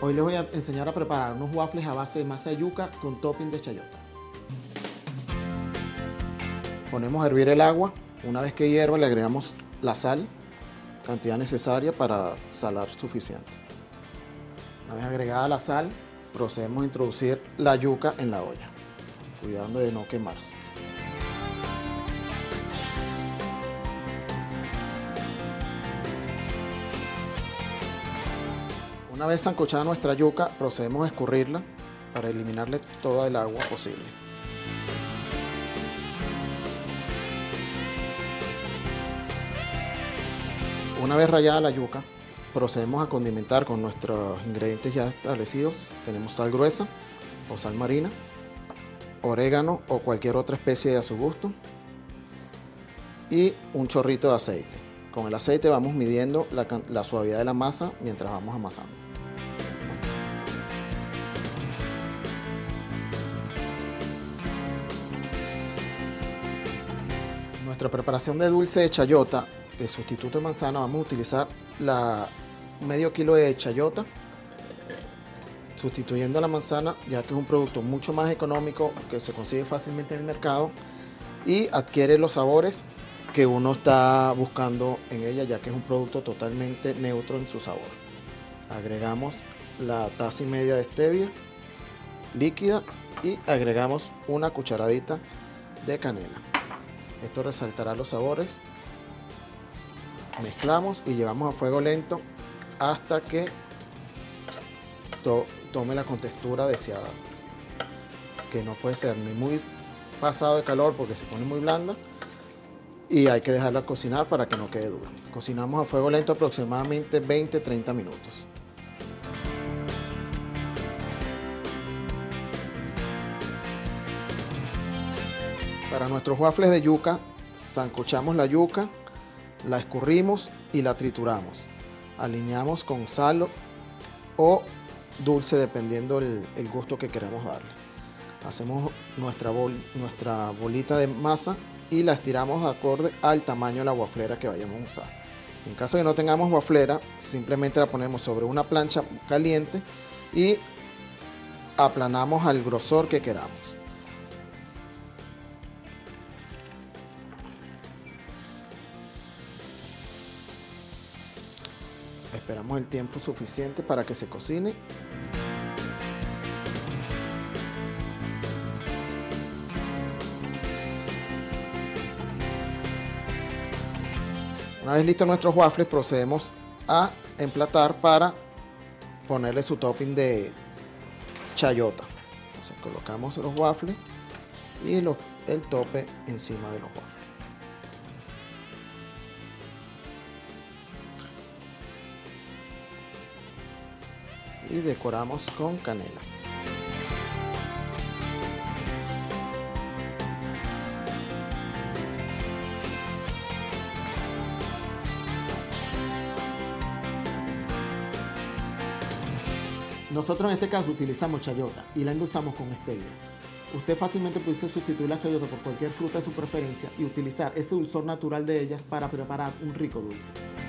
Hoy les voy a enseñar a preparar unos waffles a base de masa de yuca con topping de chayota. Ponemos a hervir el agua. Una vez que hierva le agregamos la sal, cantidad necesaria para salar suficiente. Una vez agregada la sal, procedemos a introducir la yuca en la olla, cuidando de no quemarse. Una vez zancochada nuestra yuca, procedemos a escurrirla para eliminarle toda el agua posible. Una vez rallada la yuca, procedemos a condimentar con nuestros ingredientes ya establecidos. Tenemos sal gruesa o sal marina, orégano o cualquier otra especie a su gusto y un chorrito de aceite. Con el aceite vamos midiendo la suavidad de la masa mientras vamos amasando. Nuestra preparación de dulce de chayota de sustituto de manzana vamos a utilizar la medio kilo de chayota sustituyendo la manzana ya que es un producto mucho más económico que se consigue fácilmente en el mercado y adquiere los sabores que uno está buscando en ella ya que es un producto totalmente neutro en su sabor. Agregamos la taza y media de stevia líquida y agregamos una cucharadita de canela esto resaltará los sabores. Mezclamos y llevamos a fuego lento hasta que tome la contextura deseada que no puede ser ni muy pasado de calor porque se pone muy blanda y hay que dejarla cocinar para que no quede dura. Cocinamos a fuego lento aproximadamente 20-30 minutos para nuestros waffles de yuca zancochamos la yuca la escurrimos y la trituramos. Alineamos con sal o dulce dependiendo el, gusto que queremos darle. Hacemos nuestra, nuestra bolita de masa y la estiramos acorde al tamaño de la waflera que vayamos a usar. En caso de que no tengamos waflera, simplemente la ponemos sobre una plancha caliente y aplanamos al grosor que queramos. Esperamos el tiempo suficiente para que se cocine. Una vez listos nuestros waffles, procedemos a emplatar para ponerle su topping de chayota. Entonces colocamos los waffles y el tope encima de los waffles. Y decoramos con canela. Nosotros en este caso utilizamos chayota y la endulzamos con stevia. Usted fácilmente puede sustituir la chayota por cualquier fruta de su preferencia y utilizar ese dulzor natural de ellas para preparar un rico dulce.